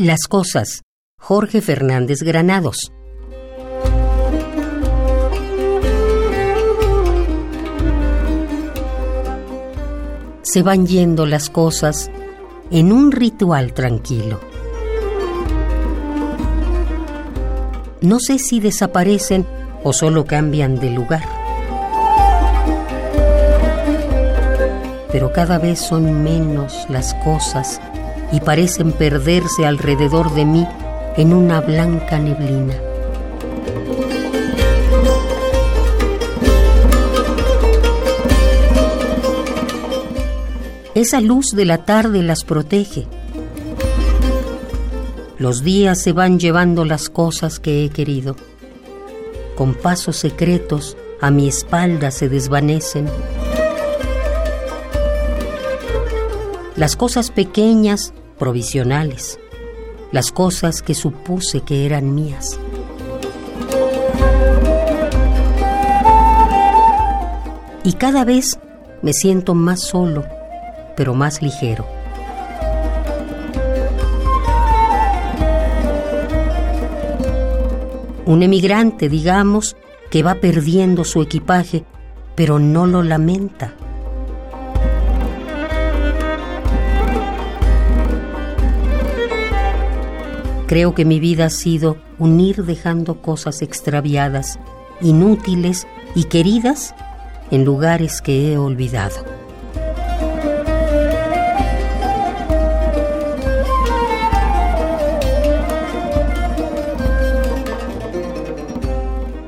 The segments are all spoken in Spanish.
Las cosas. Jorge Fernández Granados. Se van yendo las cosas en un ritual tranquilo. No sé si desaparecen o solo cambian de lugar. Pero cada vez son menos las cosas y parecen perderse alrededor de mí en una blanca neblina. Esa luz de la tarde las protege. Los días se van llevando las cosas que he querido. Con pasos secretos a mi espalda se desvanecen. Las cosas pequeñas, provisionales. Las cosas que supuse que eran mías. Y cada vez me siento más solo, pero más ligero. Un emigrante, digamos, que va perdiendo su equipaje, pero no lo lamenta. Creo que mi vida ha sido un ir dejando cosas extraviadas, inútiles y queridas en lugares que he olvidado.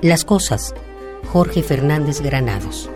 Las cosas. Jorge Fernández Granados.